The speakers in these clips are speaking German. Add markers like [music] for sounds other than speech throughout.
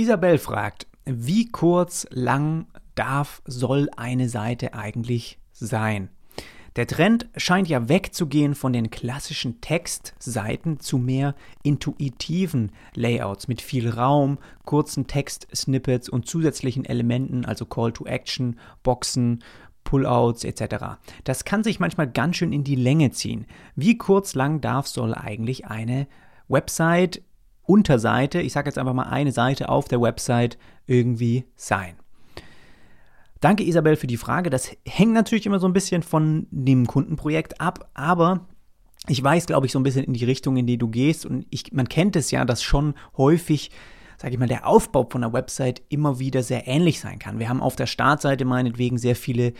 Isabel fragt, wie kurz, lang darf, soll eine Seite eigentlich sein? Der Trend scheint ja wegzugehen von den klassischen Textseiten zu mehr intuitiven Layouts mit viel Raum, kurzen Text-Snippets und zusätzlichen Elementen, also Call to Action, Boxen, Pullouts etc. Das kann sich manchmal ganz schön in die Länge ziehen. Wie kurz lang darf soll eigentlich eine Website Unterseite, ich sage jetzt einfach mal eine Seite auf der Website irgendwie sein? Danke Isabel für die Frage. Das hängt natürlich immer so ein bisschen von dem Kundenprojekt ab, aber ich weiß, glaube ich, so ein bisschen in die Richtung, in die du gehst. Und ich, man kennt es ja, dass schon häufig, sage ich mal, der Aufbau von einer Website immer wieder sehr ähnlich sein kann. Wir haben auf der Startseite meinetwegen sehr viele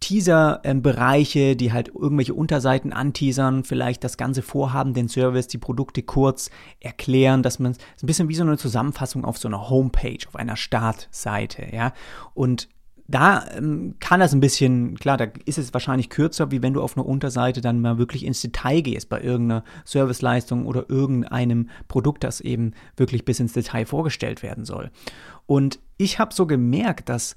Teaser-Bereiche, die halt irgendwelche Unterseiten anteasern, vielleicht das ganze Vorhaben, den Service, die Produkte kurz erklären, dass man es ein bisschen wie so eine Zusammenfassung auf so einer Homepage, auf einer Startseite, ja. Und da ähm, kann das ein bisschen, klar, da ist es wahrscheinlich kürzer, wie wenn du auf einer Unterseite dann mal wirklich ins Detail gehst bei irgendeiner Serviceleistung oder irgendeinem Produkt, das eben wirklich bis ins Detail vorgestellt werden soll. Und ich habe so gemerkt, dass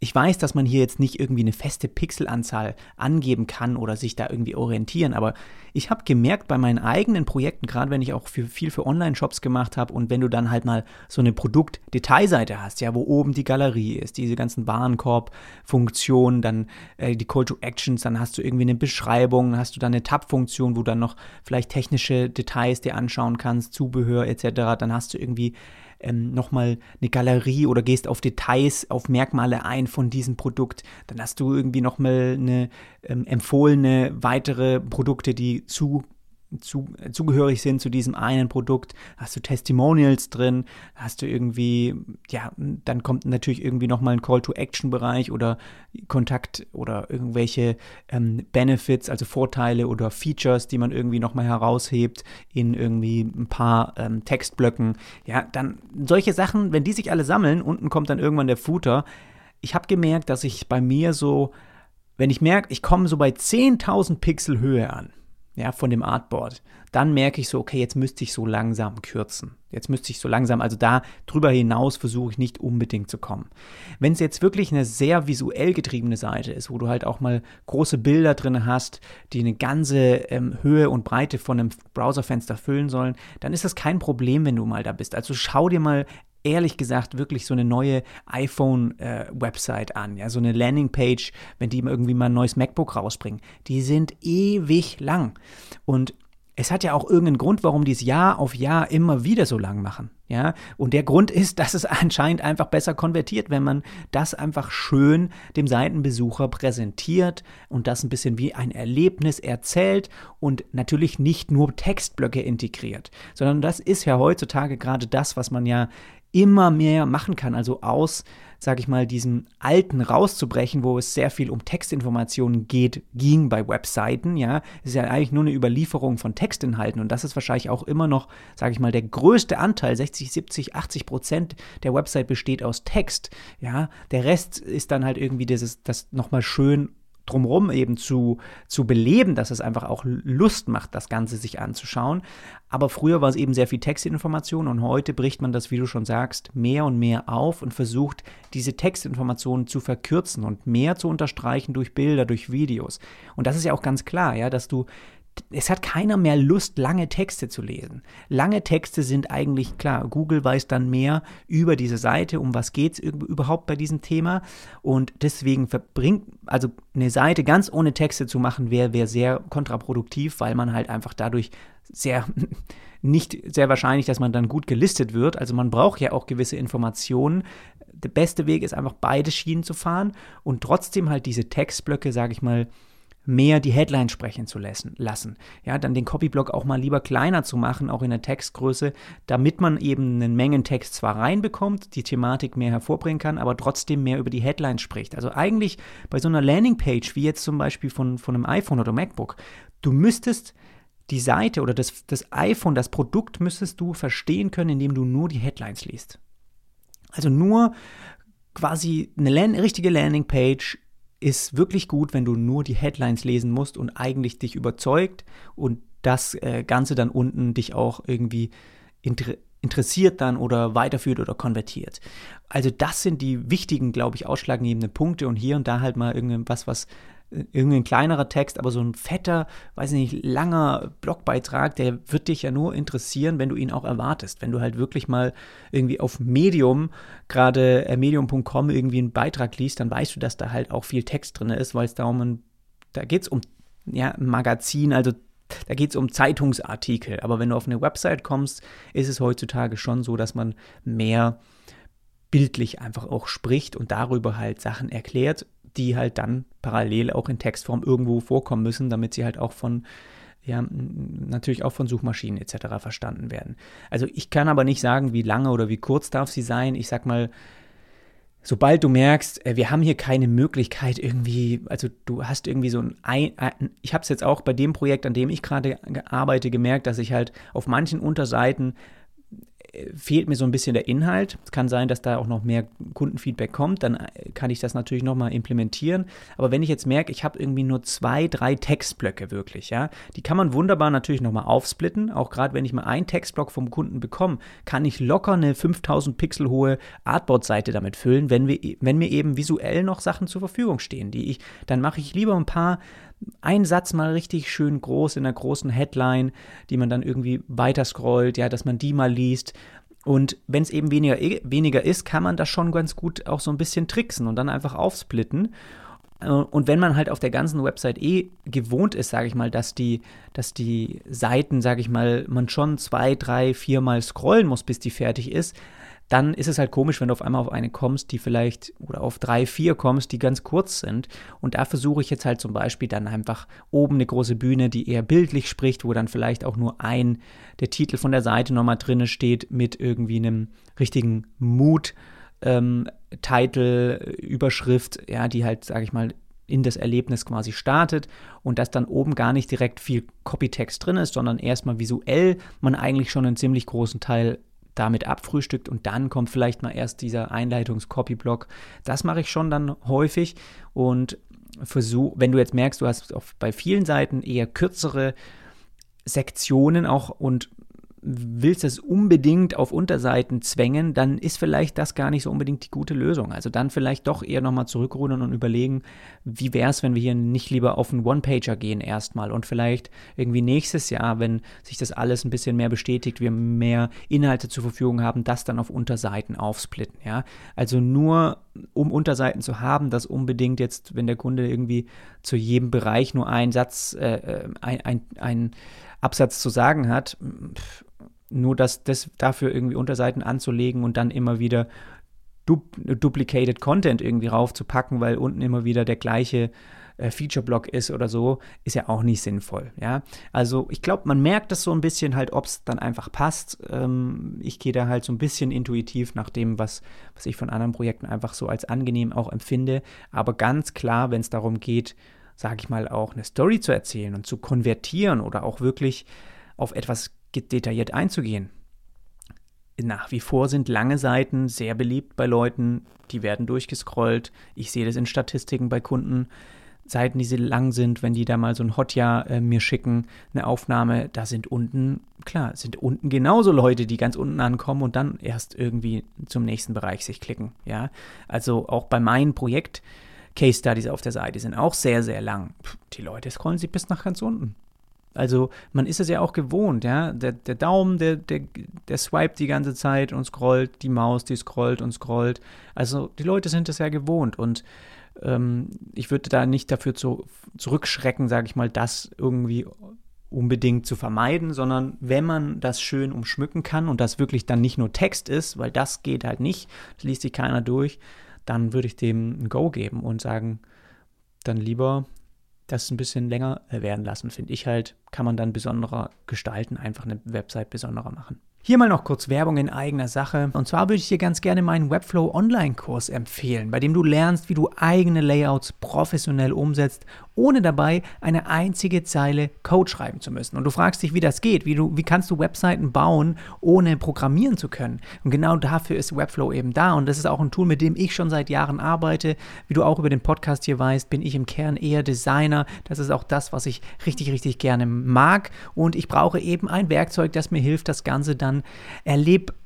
ich weiß, dass man hier jetzt nicht irgendwie eine feste Pixelanzahl angeben kann oder sich da irgendwie orientieren, aber ich habe gemerkt bei meinen eigenen Projekten, gerade wenn ich auch für, viel für Online-Shops gemacht habe und wenn du dann halt mal so eine Produkt-Detailseite hast, ja, wo oben die Galerie ist, diese ganzen Warenkorb-Funktionen, dann äh, die Call to Actions, dann hast du irgendwie eine Beschreibung, hast du dann eine Tab-Funktion, wo dann noch vielleicht technische Details dir anschauen kannst, Zubehör etc., dann hast du irgendwie ähm, nochmal eine Galerie oder gehst auf Details, auf Merkmale ein von diesem Produkt. Dann hast du irgendwie nochmal eine ähm, empfohlene weitere Produkte, die zu zu, zugehörig sind zu diesem einen Produkt, hast du Testimonials drin, hast du irgendwie, ja, dann kommt natürlich irgendwie nochmal ein Call-to-Action-Bereich oder Kontakt oder irgendwelche ähm, Benefits, also Vorteile oder Features, die man irgendwie nochmal heraushebt in irgendwie ein paar ähm, Textblöcken. Ja, dann solche Sachen, wenn die sich alle sammeln, unten kommt dann irgendwann der Footer. Ich habe gemerkt, dass ich bei mir so, wenn ich merke, ich komme so bei 10.000 Pixel Höhe an, ja, von dem Artboard, dann merke ich so, okay, jetzt müsste ich so langsam kürzen. Jetzt müsste ich so langsam, also da drüber hinaus versuche ich nicht unbedingt zu kommen. Wenn es jetzt wirklich eine sehr visuell getriebene Seite ist, wo du halt auch mal große Bilder drin hast, die eine ganze ähm, Höhe und Breite von einem Browserfenster füllen sollen, dann ist das kein Problem, wenn du mal da bist. Also schau dir mal ehrlich gesagt wirklich so eine neue iPhone-Website äh, an, ja, so eine Landingpage, wenn die irgendwie mal ein neues MacBook rausbringen. Die sind ewig lang. Und es hat ja auch irgendeinen Grund, warum die es Jahr auf Jahr immer wieder so lang machen. Ja, und der Grund ist, [laughs] dass es anscheinend einfach besser konvertiert, wenn man das einfach schön dem Seitenbesucher präsentiert und das ein bisschen wie ein Erlebnis erzählt und natürlich nicht nur Textblöcke integriert, sondern das ist ja heutzutage gerade das, was man ja immer mehr machen kann, also aus, sage ich mal, diesem Alten rauszubrechen, wo es sehr viel um Textinformationen geht, ging bei Webseiten, ja, es ist ja eigentlich nur eine Überlieferung von Textinhalten und das ist wahrscheinlich auch immer noch, sage ich mal, der größte Anteil, 60, 70, 80 Prozent der Website besteht aus Text, ja, der Rest ist dann halt irgendwie dieses, das nochmal schön drumherum eben zu, zu beleben, dass es einfach auch Lust macht, das Ganze sich anzuschauen. Aber früher war es eben sehr viel Textinformation und heute bricht man das, wie du schon sagst, mehr und mehr auf und versucht, diese Textinformationen zu verkürzen und mehr zu unterstreichen durch Bilder, durch Videos. Und das ist ja auch ganz klar, ja, dass du es hat keiner mehr Lust, lange Texte zu lesen. Lange Texte sind eigentlich klar. Google weiß dann mehr über diese Seite, um was geht es überhaupt bei diesem Thema. Und deswegen verbringt, also eine Seite ganz ohne Texte zu machen, wäre wär sehr kontraproduktiv, weil man halt einfach dadurch sehr [laughs] nicht sehr wahrscheinlich, dass man dann gut gelistet wird. Also man braucht ja auch gewisse Informationen. Der beste Weg ist einfach beide Schienen zu fahren und trotzdem halt diese Textblöcke, sage ich mal, mehr die Headline sprechen zu lassen. Ja, dann den Copyblock auch mal lieber kleiner zu machen, auch in der Textgröße, damit man eben einen Mengentext zwar reinbekommt, die Thematik mehr hervorbringen kann, aber trotzdem mehr über die Headline spricht. Also eigentlich bei so einer Landingpage, wie jetzt zum Beispiel von, von einem iPhone oder MacBook, du müsstest die Seite oder das, das iPhone, das Produkt müsstest du verstehen können, indem du nur die Headlines liest. Also nur quasi eine richtige Landingpage ist wirklich gut, wenn du nur die Headlines lesen musst und eigentlich dich überzeugt und das äh, Ganze dann unten dich auch irgendwie interessiert dann oder weiterführt oder konvertiert. Also das sind die wichtigen, glaube ich, ausschlaggebenden Punkte und hier und da halt mal irgendwas, was irgendein kleinerer Text, aber so ein fetter, weiß ich nicht, langer Blogbeitrag, der wird dich ja nur interessieren, wenn du ihn auch erwartest. Wenn du halt wirklich mal irgendwie auf Medium, gerade äh, medium.com irgendwie einen Beitrag liest, dann weißt du, dass da halt auch viel Text drin ist, weil es da um, da geht es um ja, ein Magazin, also da geht es um Zeitungsartikel. Aber wenn du auf eine Website kommst, ist es heutzutage schon so, dass man mehr bildlich einfach auch spricht und darüber halt Sachen erklärt die halt dann parallel auch in Textform irgendwo vorkommen müssen, damit sie halt auch von ja, natürlich auch von Suchmaschinen etc. verstanden werden. Also ich kann aber nicht sagen, wie lange oder wie kurz darf sie sein. Ich sag mal, sobald du merkst, äh, wir haben hier keine Möglichkeit irgendwie, also du hast irgendwie so ein, ich habe es jetzt auch bei dem Projekt, an dem ich gerade arbeite, gemerkt, dass ich halt auf manchen Unterseiten fehlt mir so ein bisschen der Inhalt. Es kann sein, dass da auch noch mehr Kundenfeedback kommt, dann äh, kann ich das natürlich nochmal implementieren. Aber wenn ich jetzt merke, ich habe irgendwie nur zwei, drei Textblöcke wirklich, ja, die kann man wunderbar natürlich nochmal aufsplitten. Auch gerade wenn ich mal einen Textblock vom Kunden bekomme, kann ich locker eine 5000 Pixel hohe Artboard-Seite damit füllen, wenn, wir, wenn mir eben visuell noch Sachen zur Verfügung stehen, die ich, dann mache ich lieber ein paar ein Satz mal richtig schön groß in einer großen Headline, die man dann irgendwie weiter scrollt, ja, dass man die mal liest. Und wenn es eben weniger, weniger ist, kann man das schon ganz gut auch so ein bisschen tricksen und dann einfach aufsplitten. Äh, und wenn man halt auf der ganzen Website eh gewohnt ist, sage ich mal, dass die, dass die Seiten, sage ich mal, man schon zwei, drei, viermal scrollen muss, bis die fertig ist, dann ist es halt komisch, wenn du auf einmal auf eine kommst, die vielleicht, oder auf drei, vier kommst, die ganz kurz sind. Und da versuche ich jetzt halt zum Beispiel dann einfach oben eine große Bühne, die eher bildlich spricht, wo dann vielleicht auch nur ein, der Titel von der Seite nochmal drin steht mit irgendwie einem richtigen Mut. Ähm, Title, Überschrift, ja, die halt, sage ich mal, in das Erlebnis quasi startet und dass dann oben gar nicht direkt viel Copytext drin ist, sondern erstmal visuell man eigentlich schon einen ziemlich großen Teil damit abfrühstückt und dann kommt vielleicht mal erst dieser Einleitungs-Copy-Block. Das mache ich schon dann häufig und versuche, wenn du jetzt merkst, du hast auf, bei vielen Seiten eher kürzere Sektionen auch und willst es unbedingt auf Unterseiten zwängen, dann ist vielleicht das gar nicht so unbedingt die gute Lösung. Also dann vielleicht doch eher nochmal zurückrudern und überlegen, wie wäre es, wenn wir hier nicht lieber auf einen One-Pager gehen erstmal und vielleicht irgendwie nächstes Jahr, wenn sich das alles ein bisschen mehr bestätigt, wir mehr Inhalte zur Verfügung haben, das dann auf Unterseiten aufsplitten. Ja? Also nur um Unterseiten zu haben, dass unbedingt jetzt, wenn der Kunde irgendwie zu jedem Bereich nur einen Satz, äh, äh ein, ein, ein Absatz zu sagen hat, nur das, das dafür irgendwie Unterseiten anzulegen und dann immer wieder du duplicated Content irgendwie raufzupacken, weil unten immer wieder der gleiche äh, Feature-Block ist oder so, ist ja auch nicht sinnvoll. Ja? Also ich glaube, man merkt das so ein bisschen halt, ob es dann einfach passt. Ähm, ich gehe da halt so ein bisschen intuitiv nach dem, was, was ich von anderen Projekten einfach so als angenehm auch empfinde. Aber ganz klar, wenn es darum geht, sage ich mal, auch eine Story zu erzählen und zu konvertieren oder auch wirklich auf etwas detailliert einzugehen. Nach wie vor sind lange Seiten sehr beliebt bei Leuten, die werden durchgescrollt. Ich sehe das in Statistiken bei Kunden. Seiten, die sie lang sind, wenn die da mal so ein Hotjahr äh, mir schicken, eine Aufnahme, da sind unten, klar, sind unten genauso Leute, die ganz unten ankommen und dann erst irgendwie zum nächsten Bereich sich klicken, ja. Also auch bei meinem Projekt, Case Studies auf der Seite sind auch sehr, sehr lang. Die Leute scrollen sich bis nach ganz unten. Also man ist es ja auch gewohnt, ja. Der, der Daumen, der, der, der swiped die ganze Zeit und scrollt, die Maus, die scrollt und scrollt. Also die Leute sind es ja gewohnt und ähm, ich würde da nicht dafür zu, zurückschrecken, sage ich mal, das irgendwie unbedingt zu vermeiden, sondern wenn man das schön umschmücken kann und das wirklich dann nicht nur Text ist, weil das geht halt nicht, das liest sich keiner durch, dann würde ich dem ein Go geben und sagen, dann lieber das ein bisschen länger werden lassen, finde ich halt, kann man dann besonderer gestalten, einfach eine Website besonderer machen. Hier mal noch kurz Werbung in eigener Sache. Und zwar würde ich dir ganz gerne meinen Webflow Online-Kurs empfehlen, bei dem du lernst, wie du eigene Layouts professionell umsetzt ohne dabei eine einzige Zeile Code schreiben zu müssen. Und du fragst dich, wie das geht, wie, du, wie kannst du Webseiten bauen, ohne programmieren zu können. Und genau dafür ist Webflow eben da. Und das ist auch ein Tool, mit dem ich schon seit Jahren arbeite. Wie du auch über den Podcast hier weißt, bin ich im Kern eher Designer. Das ist auch das, was ich richtig, richtig gerne mag. Und ich brauche eben ein Werkzeug, das mir hilft, das Ganze dann erlebbar